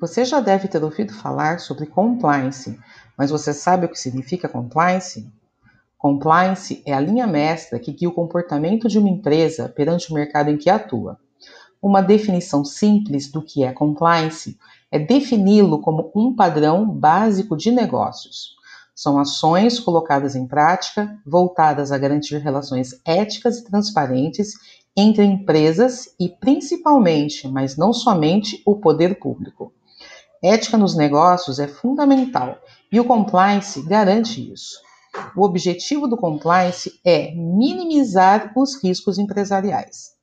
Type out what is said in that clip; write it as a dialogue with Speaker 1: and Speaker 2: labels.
Speaker 1: Você já deve ter ouvido falar sobre compliance, mas você sabe o que significa compliance? Compliance é a linha mestra que guia o comportamento de uma empresa perante o mercado em que atua. Uma definição simples do que é compliance é defini-lo como um padrão básico de negócios. São ações colocadas em prática voltadas a garantir relações éticas e transparentes entre empresas e principalmente, mas não somente, o poder público. Ética nos negócios é fundamental e o compliance garante isso. O objetivo do compliance é minimizar os riscos empresariais.